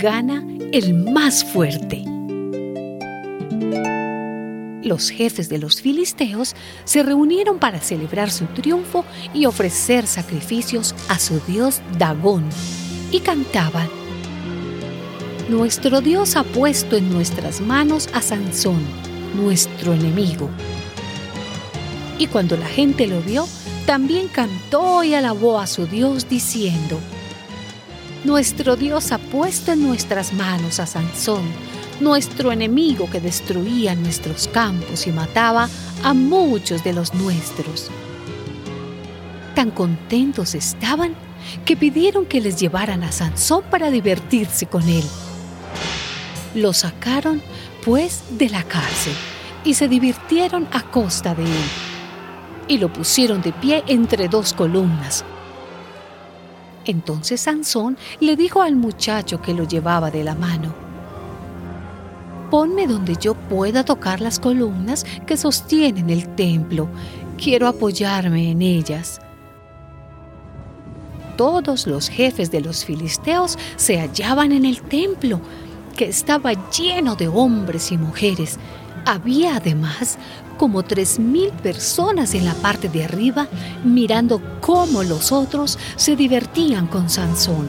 Gana el más fuerte. Los jefes de los filisteos se reunieron para celebrar su triunfo y ofrecer sacrificios a su dios Dagón, y cantaban, Nuestro Dios ha puesto en nuestras manos a Sansón, nuestro enemigo. Y cuando la gente lo vio, también cantó y alabó a su Dios diciendo, Nuestro Dios ha puesto en nuestras manos a Sansón, nuestro enemigo que destruía nuestros campos y mataba a muchos de los nuestros. Tan contentos estaban que pidieron que les llevaran a Sansón para divertirse con él. Lo sacaron, pues, de la cárcel y se divirtieron a costa de él. Y lo pusieron de pie entre dos columnas. Entonces Sansón le dijo al muchacho que lo llevaba de la mano, Ponme donde yo pueda tocar las columnas que sostienen el templo. Quiero apoyarme en ellas. Todos los jefes de los filisteos se hallaban en el templo, que estaba lleno de hombres y mujeres. Había además como tres mil personas en la parte de arriba mirando cómo los otros se divertían con Sansón.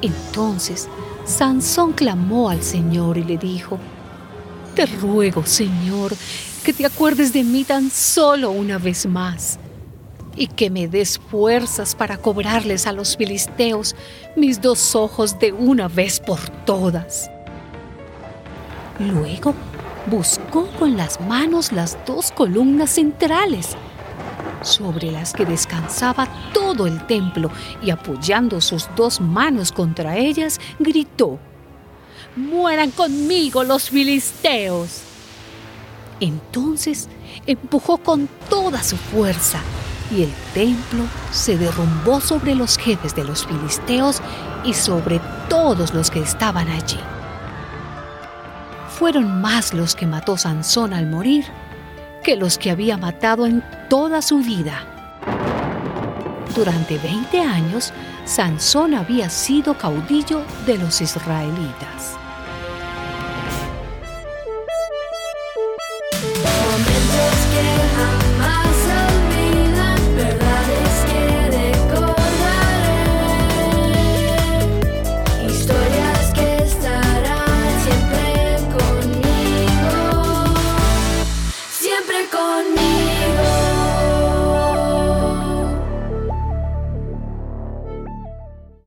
Entonces Sansón clamó al Señor y le dijo, Te ruego, Señor, que te acuerdes de mí tan solo una vez más y que me des fuerzas para cobrarles a los filisteos mis dos ojos de una vez por todas. Luego buscó con las manos las dos columnas centrales sobre las que descansaba todo el templo y apoyando sus dos manos contra ellas, gritó, Mueran conmigo los filisteos. Entonces empujó con toda su fuerza y el templo se derrumbó sobre los jefes de los filisteos y sobre todos los que estaban allí. Fueron más los que mató Sansón al morir que los que había matado en toda su vida. Durante 20 años, Sansón había sido caudillo de los israelitas.